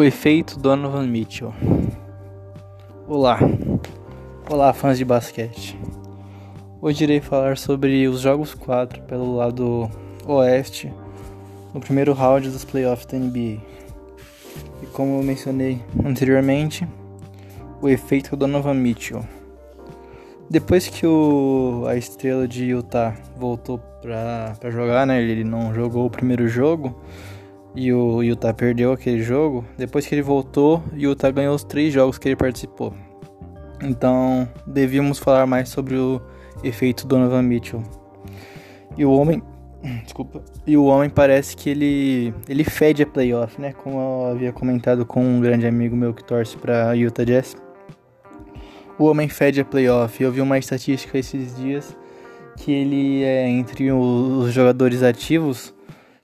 O efeito Donovan Mitchell. Olá, olá fãs de basquete. Hoje irei falar sobre os jogos 4 pelo lado oeste no primeiro round dos playoffs da NBA. E como eu mencionei anteriormente, o efeito Donovan Mitchell. Depois que o, a estrela de Utah voltou pra jogar, né? Ele não jogou o primeiro jogo e o Utah perdeu aquele jogo. Depois que ele voltou, Utah ganhou os três jogos que ele participou. Então, devíamos falar mais sobre o efeito Donovan Mitchell. E o homem, desculpa, e o homem parece que ele ele fede a playoff, né? Como eu havia comentado com um grande amigo meu que torce para Utah Jazz. O homem fede a playoff. Eu vi uma estatística esses dias que ele é entre os jogadores ativos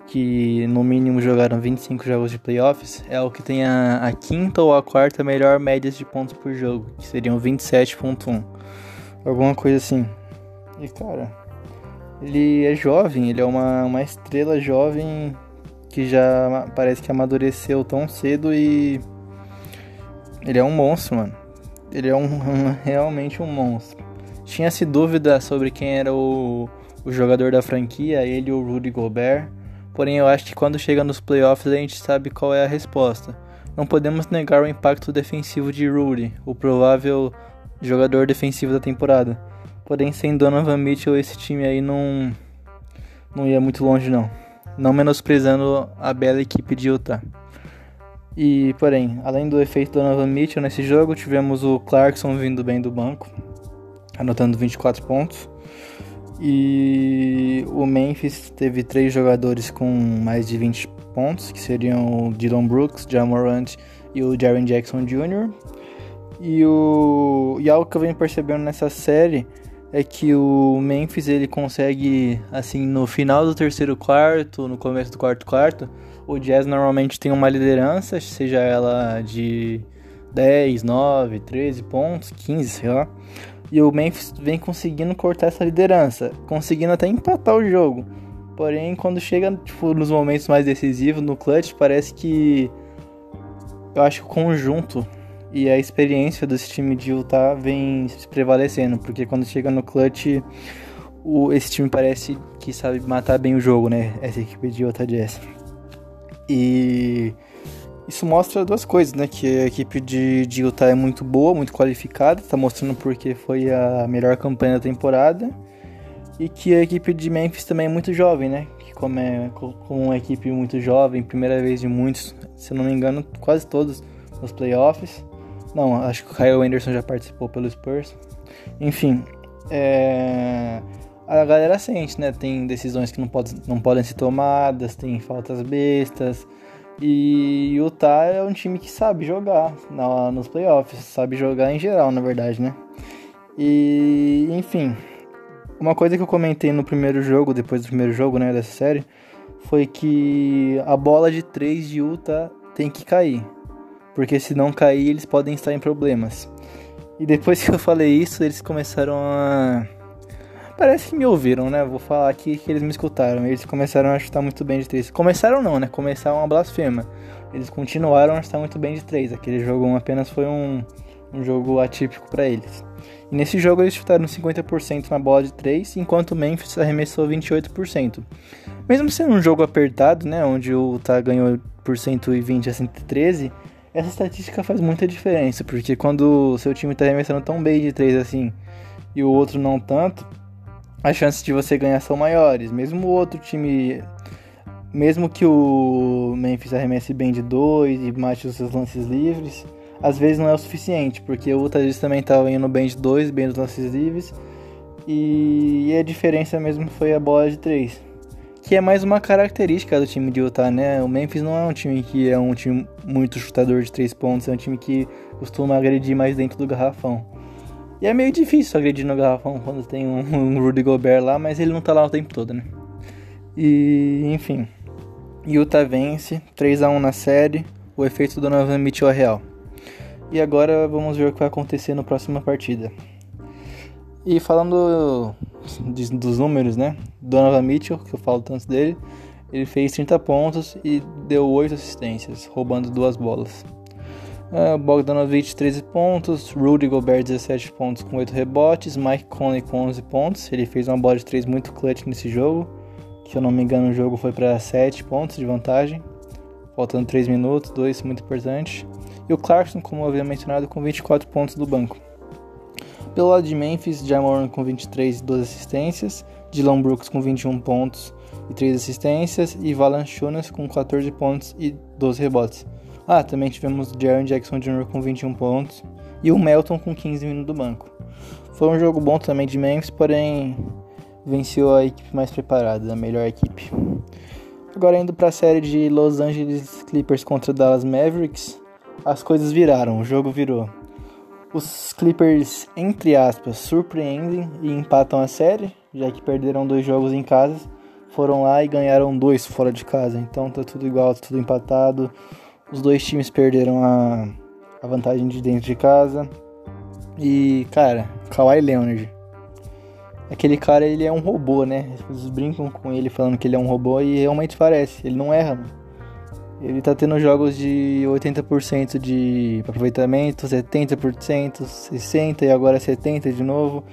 que no mínimo jogaram 25 jogos de playoffs, é o que tem a, a quinta ou a quarta melhor média de pontos por jogo, que seriam 27.1. Alguma coisa assim. E cara, ele é jovem, ele é uma, uma estrela jovem que já parece que amadureceu tão cedo e ele é um monstro, mano. Ele é um, um realmente um monstro. Tinha-se dúvida sobre quem era o, o jogador da franquia, ele ou Rudy Gobert. Porém, eu acho que quando chega nos playoffs a gente sabe qual é a resposta. Não podemos negar o impacto defensivo de Rudy, o provável jogador defensivo da temporada. Porém, sem Donovan Mitchell, esse time aí não, não ia muito longe, não. Não menosprezando a bela equipe de Utah. E, porém, além do efeito Donovan Mitchell nesse jogo, tivemos o Clarkson vindo bem do banco, anotando 24 pontos. E o Memphis teve três jogadores com mais de 20 pontos, que seriam o Dylan Brooks, Jamorant e o Jaren Jackson Jr. E, o, e algo que eu venho percebendo nessa série é que o Memphis ele consegue, assim, no final do terceiro quarto, no começo do quarto quarto, o Jazz normalmente tem uma liderança, seja ela de 10, 9, 13 pontos, 15, sei lá. E o Memphis vem conseguindo cortar essa liderança, conseguindo até empatar o jogo. Porém, quando chega tipo, nos momentos mais decisivos, no clutch, parece que eu acho que o conjunto e a experiência desse time de Utah vem prevalecendo, porque quando chega no clutch, o, esse time parece que sabe matar bem o jogo, né? Essa equipe de Utah Jazz. E isso mostra duas coisas, né? Que a equipe de, de Utah é muito boa, muito qualificada, tá mostrando porque foi a melhor campanha da temporada. E que a equipe de Memphis também é muito jovem, né? Que como é com uma equipe muito jovem, primeira vez de muitos, se não me engano, quase todos nos playoffs. Não, acho que o Kyle Anderson já participou pelo Spurs. Enfim, é... a galera sente, né? Tem decisões que não, pode, não podem ser tomadas, tem faltas bestas e Utah é um time que sabe jogar na, nos playoffs, sabe jogar em geral, na verdade, né? E, enfim, uma coisa que eu comentei no primeiro jogo, depois do primeiro jogo, né, dessa série, foi que a bola de 3 de Utah tem que cair. Porque se não cair, eles podem estar em problemas. E depois que eu falei isso, eles começaram a Parece que me ouviram, né? Vou falar aqui que eles me escutaram. Eles começaram a chutar muito bem de três. Começaram não, né? Começaram uma blasfema. Eles continuaram a chutar muito bem de três. Aquele jogo apenas foi um, um jogo atípico para eles. E nesse jogo eles chutaram 50% na bola de 3, enquanto o Memphis arremessou 28%. Mesmo sendo um jogo apertado, né, onde o Utah ganhou por 120 a 113, essa estatística faz muita diferença, porque quando o seu time está arremessando tão bem de 3 assim e o outro não tanto, as chances de você ganhar são maiores. Mesmo o outro time, mesmo que o Memphis arremesse bem de dois e mate os seus lances livres, às vezes não é o suficiente, porque o Utah também estava indo bem de dois, bem dos lances livres, e, e a diferença mesmo foi a bola de três. Que é mais uma característica do time de Utah, né? O Memphis não é um time que é um time muito chutador de três pontos, é um time que costuma agredir mais dentro do garrafão. E é meio difícil agredir no garrafão quando tem um, um Rudy Gobert lá, mas ele não tá lá o tempo todo, né? E, enfim. Utah vence, 3 a 1 na série, o efeito do Donovan Mitchell é real. E agora vamos ver o que vai acontecer na próxima partida. E falando de, dos números, né? Donovan Mitchell, que eu falo tanto dele, Ele fez 30 pontos e deu 8 assistências, roubando duas bolas. Uh, Bogdanovich 13 pontos, Rudy Gobert 17 pontos com 8 rebotes, Mike Conley com 11 pontos. Ele fez uma bola de 3 muito clutch nesse jogo, que se eu não me engano o jogo foi para 7 pontos de vantagem, faltando 3 minutos, 2 muito importante. E o Clarkson, como eu havia mencionado, com 24 pontos do banco. Pelo lado de Memphis, Jamoran com 23 e 12 assistências, Dylan Brooks com 21 pontos e 3 assistências e Valanciunas com 14 pontos e 12 rebotes. Ah, também tivemos Jaron Jackson Jr. com 21 pontos e o Melton com 15 minutos do banco. Foi um jogo bom também de Memphis, porém venceu a equipe mais preparada, a melhor equipe. Agora indo para a série de Los Angeles Clippers contra Dallas Mavericks, as coisas viraram, o jogo virou. Os Clippers, entre aspas, surpreendem e empatam a série, já que perderam dois jogos em casa, foram lá e ganharam dois fora de casa. Então tá tudo igual, tá tudo empatado. Os dois times perderam a, a vantagem de dentro de casa. E, cara, Kawhi Leonard. Aquele cara, ele é um robô, né? Eles brincam com ele falando que ele é um robô e realmente parece. Ele não erra, mano. Ele tá tendo jogos de 80% de aproveitamento, 70%, 60% e agora 70% de novo.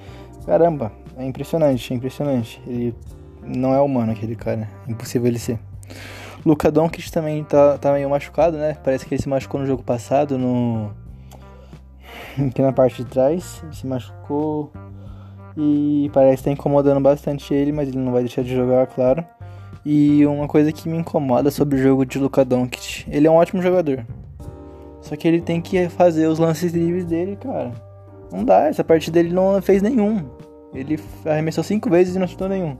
Caramba, é impressionante, é impressionante. Ele não é humano aquele cara, é impossível ele ser. Luca Doncic também tá, tá meio machucado, né? Parece que ele se machucou no jogo passado, no aqui na parte de trás, ele se machucou e parece que tá incomodando bastante ele, mas ele não vai deixar de jogar, claro. E uma coisa que me incomoda sobre o jogo de Luka Doncic, ele é um ótimo jogador. Só que ele tem que fazer os lances livres dele, cara. Não dá, essa partida ele não fez nenhum. Ele arremessou cinco vezes e não chutou nenhum.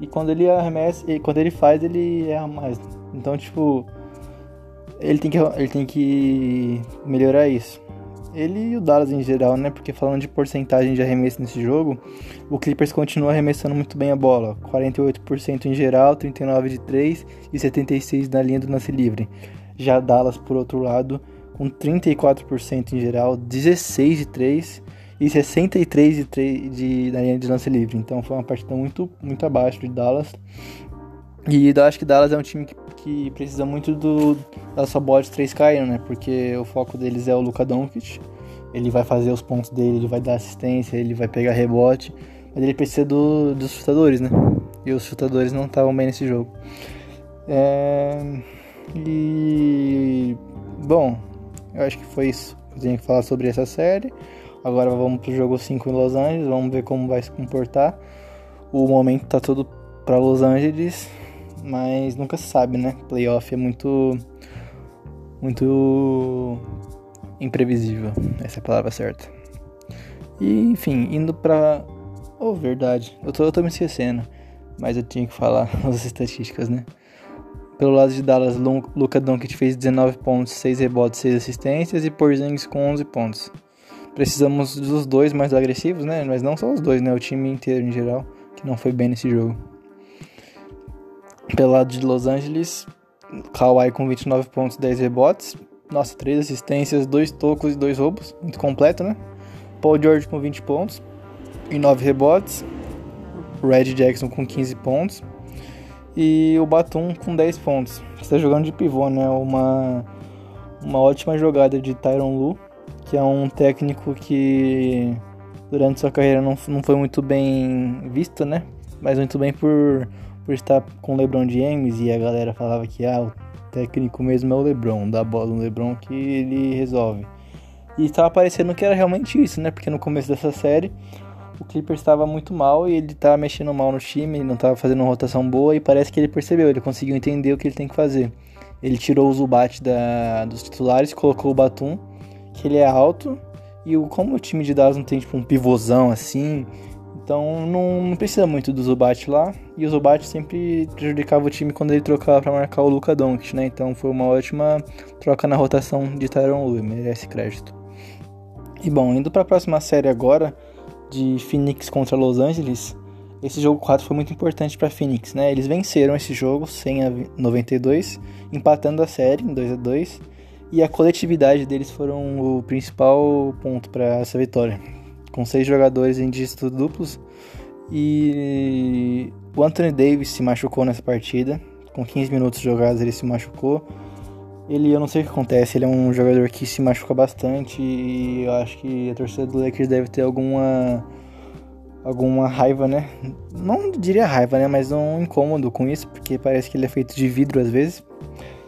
E quando ele arremessa, e quando ele faz, ele erra mais. Então, tipo, ele tem que ele tem que melhorar isso ele e o Dallas em geral, né? Porque falando de porcentagem de arremesso nesse jogo, o Clippers continua arremessando muito bem a bola. 48% em geral, 39% de 3 e 76% na linha do lance livre. Já Dallas, por outro lado, com 34% em geral, 16 de 3 e 63 de 3 de, na linha de lance livre. Então foi uma partida muito, muito abaixo de Dallas. E eu acho que Dallas é um time que, que precisa muito do, da sua bola de 3 caindo, né? Porque o foco deles é o Luka Doncic. Ele vai fazer os pontos dele, ele vai dar assistência, ele vai pegar rebote. Mas ele precisa do, dos chutadores, né? E os chutadores não estavam bem nesse jogo. É... E... Bom, eu acho que foi isso que eu tinha que falar sobre essa série. Agora vamos pro jogo 5 em Los Angeles, vamos ver como vai se comportar. O momento tá todo para Los Angeles mas nunca se sabe, né? Playoff é muito. muito. imprevisível, essa é a palavra certa. E, enfim, indo pra. Oh, verdade, eu tô, eu tô me esquecendo, mas eu tinha que falar as estatísticas, né? Pelo lado de Dallas, Luca Doncic fez 19 pontos, 6 rebotes, 6 assistências e Porzingis com 11 pontos. Precisamos dos dois mais agressivos, né? Mas não só os dois, né? O time inteiro em geral, que não foi bem nesse jogo. Pelo lado de Los Angeles, Kawhi com 29 pontos, 10 rebotes. Nossa, 3 assistências, 2 tocos e 2 roubos. Muito completo, né? Paul George com 20 pontos e 9 rebotes. Red Jackson com 15 pontos. E o Batum com 10 pontos. Está jogando de pivô, né? Uma, uma ótima jogada de Tyron Lu, que é um técnico que durante sua carreira não, não foi muito bem visto, né? Mas muito bem por por estar com o LeBron James e a galera falava que ah, o técnico mesmo é o LeBron, dá bola no LeBron que ele resolve. E estava parecendo que era realmente isso, né? Porque no começo dessa série o Clippers estava muito mal e ele estava mexendo mal no time, não estava fazendo uma rotação boa e parece que ele percebeu, ele conseguiu entender o que ele tem que fazer. Ele tirou o Zubat da, dos titulares, colocou o Batum, que ele é alto, e o, como o time de Dallas não tem tipo um pivôzão assim, então não, não, precisa muito do Zubat lá. E o Zubat sempre prejudicava o time quando ele trocava para marcar o Luka Doncic, né? Então foi uma ótima troca na rotação de Tyron Lue, merece crédito. E bom, indo para a próxima série agora de Phoenix contra Los Angeles, esse jogo 4 foi muito importante para Phoenix, né? Eles venceram esse jogo 100 a 92, empatando a série em 2 a 2, e a coletividade deles foram o principal ponto para essa vitória com seis jogadores em dígitos duplos. E o Anthony Davis se machucou nessa partida, com 15 minutos jogados ele se machucou. Ele, eu não sei o que acontece, ele é um jogador que se machuca bastante e eu acho que a torcida do Lakers deve ter alguma alguma raiva, né? Não diria raiva, né? Mas um incômodo com isso, porque parece que ele é feito de vidro às vezes.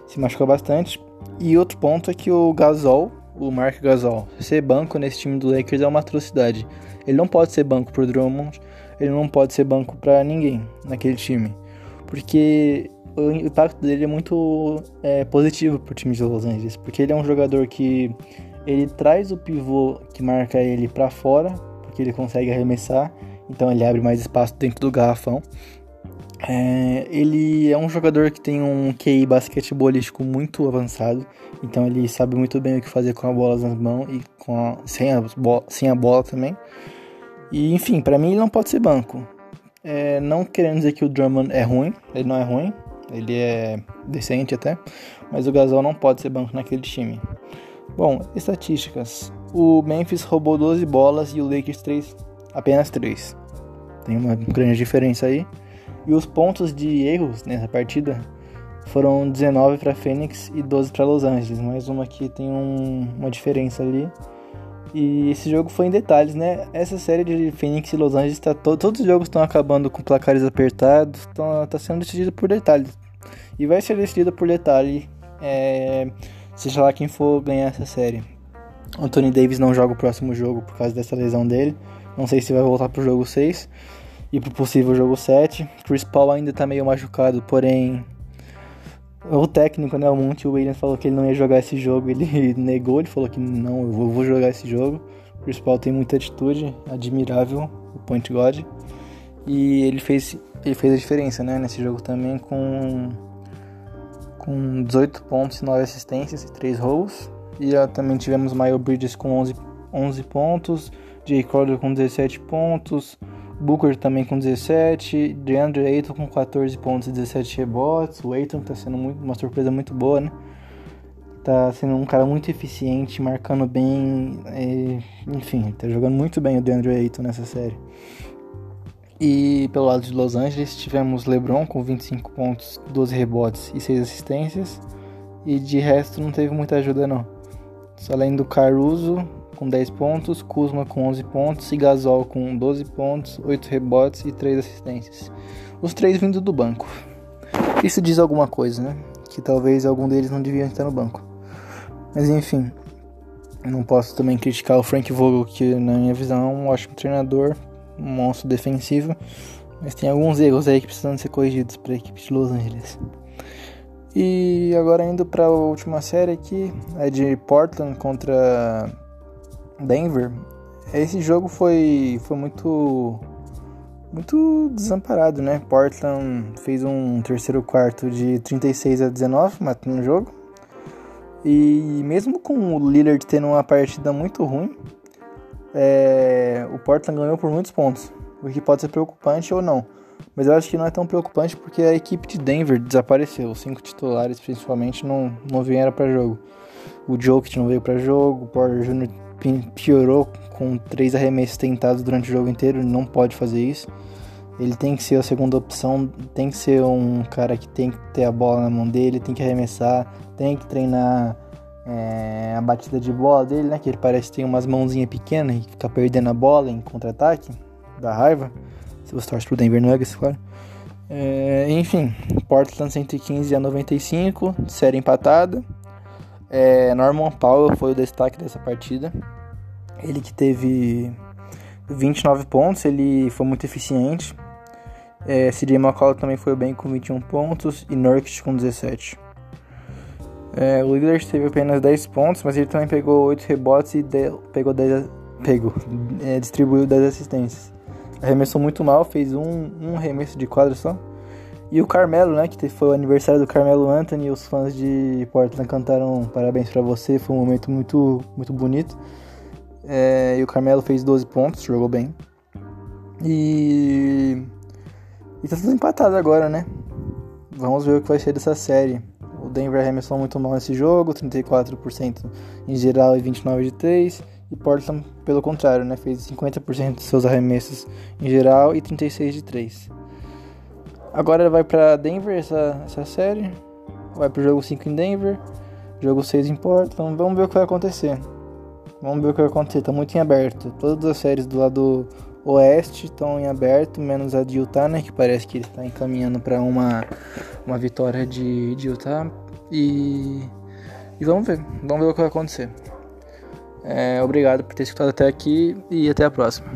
Se machucou bastante. E outro ponto é que o Gasol, o Mark Gasol, ser banco nesse time do Lakers é uma atrocidade. Ele não pode ser banco pro Drummond, ele não pode ser banco para ninguém naquele time. Porque o impacto dele é muito é, positivo pro time de Los Angeles, porque ele é um jogador que ele traz o pivô que marca ele para fora, porque ele consegue arremessar, então ele abre mais espaço dentro do garrafão. É, ele é um jogador que tem um QI basquetebolístico muito avançado, então ele sabe muito bem o que fazer com a bola nas mãos e com a, sem, a, sem a bola também. E enfim, para mim ele não pode ser banco. É, não querendo dizer que o Drummond é ruim, ele não é ruim, ele é decente até, mas o Gasol não pode ser banco naquele time. Bom, estatísticas. O Memphis roubou 12 bolas e o Lakers 3, apenas 3. Tem uma grande diferença aí. E os pontos de erros nessa partida foram 19 para Phoenix e 12 para Los Angeles. Mais uma que tem um, uma diferença ali. E esse jogo foi em detalhes, né? Essa série de Phoenix e Los Angeles, tá to todos os jogos estão acabando com placares apertados, tá, tá sendo decidido por detalhes. E vai ser decidido por detalhe, é, seja lá quem for ganhar essa série. Anthony Davis não joga o próximo jogo por causa dessa lesão dele. Não sei se vai voltar pro jogo 6 e pro possível jogo 7. Chris Paul ainda tá meio machucado, porém o técnico, né, o Monte Williams falou que ele não ia jogar esse jogo, ele negou, ele falou que não, eu vou, jogar esse jogo. Chris Paul tem muita atitude, admirável, o point guard. E ele fez, ele fez a diferença, né, nesse jogo também com com 18 pontos e 9 assistências e 3 roubos. E também tivemos Miles Bridges com 11, 11 pontos, Jay Crowder com 17 pontos, Booker também com 17, DeAndre Ayton com 14 pontos e 17 rebotes. O Ayton tá sendo muito, uma surpresa muito boa, né? Tá sendo um cara muito eficiente, marcando bem. E, enfim, tá jogando muito bem o DeAndre Ayton nessa série. E pelo lado de Los Angeles tivemos LeBron com 25 pontos, 12 rebotes e 6 assistências. E de resto não teve muita ajuda não. Só além do Caruso, com 10 pontos, Kuzma com 11 pontos e Gasol com 12 pontos, 8 rebotes e 3 assistências. Os três vindo do banco. Isso diz alguma coisa, né? Que talvez algum deles não deviam estar no banco. Mas enfim, não posso também criticar o Frank Vogel, que na minha visão é um ótimo treinador, um monstro defensivo, mas tem alguns erros aí que precisam ser corrigidos para a equipe de Los Angeles. E agora indo para a última série aqui, é de Portland contra Denver, esse jogo foi, foi muito muito desamparado, né? Portland fez um terceiro quarto de 36 a 19, matando o jogo. E mesmo com o Lillard tendo uma partida muito ruim, é, o Portland ganhou por muitos pontos, o que pode ser preocupante ou não. Mas eu acho que não é tão preocupante porque a equipe de Denver desapareceu. Os cinco titulares, principalmente, não, não vieram para jogo. O Jokic não veio para jogo, o Porter Jr piorou com três arremessos tentados durante o jogo inteiro, ele não pode fazer isso. Ele tem que ser a segunda opção, tem que ser um cara que tem que ter a bola na mão dele, tem que arremessar, tem que treinar é, a batida de bola dele, né? Que ele parece ter umas mãozinhas pequenas e fica perdendo a bola em contra-ataque, da raiva. Se você torce pro Denver Nuggets, claro. É, enfim, Portland 115 a 95, série empatada. É, Norman Powell foi o destaque dessa partida. Ele que teve 29 pontos, ele foi muito eficiente. É, CJ McCollum também foi bem com 21 pontos e Nurkic com 17. É, o Lillard teve apenas 10 pontos, mas ele também pegou 8 rebotes e pegou 10, pegou, é, distribuiu 10 assistências. Arremessou muito mal, fez um, um arremesso de quadra só. E o Carmelo, né, que foi o aniversário do Carmelo Anthony, os fãs de Portland cantaram parabéns para você, foi um momento muito, muito bonito. É, e o Carmelo fez 12 pontos, jogou bem. E. E tá tudo empatado agora, né? Vamos ver o que vai ser dessa série. O Denver arremessou muito mal nesse jogo, 34% em geral e 29% de 3. E Portland, pelo contrário, né? Fez 50% dos seus arremessos em geral e 36% de 3. Agora vai para Denver essa, essa série. Vai pro jogo 5 em Denver. Jogo 6 em Portland. Vamos ver o que vai acontecer. Vamos ver o que vai acontecer. Tá muito em aberto. Todas as séries do lado oeste estão em aberto, menos a de Utah, né? Que parece que ele está encaminhando para uma, uma vitória de, de Utah. E, e vamos ver. Vamos ver o que vai acontecer. É, obrigado por ter escutado até aqui e até a próxima.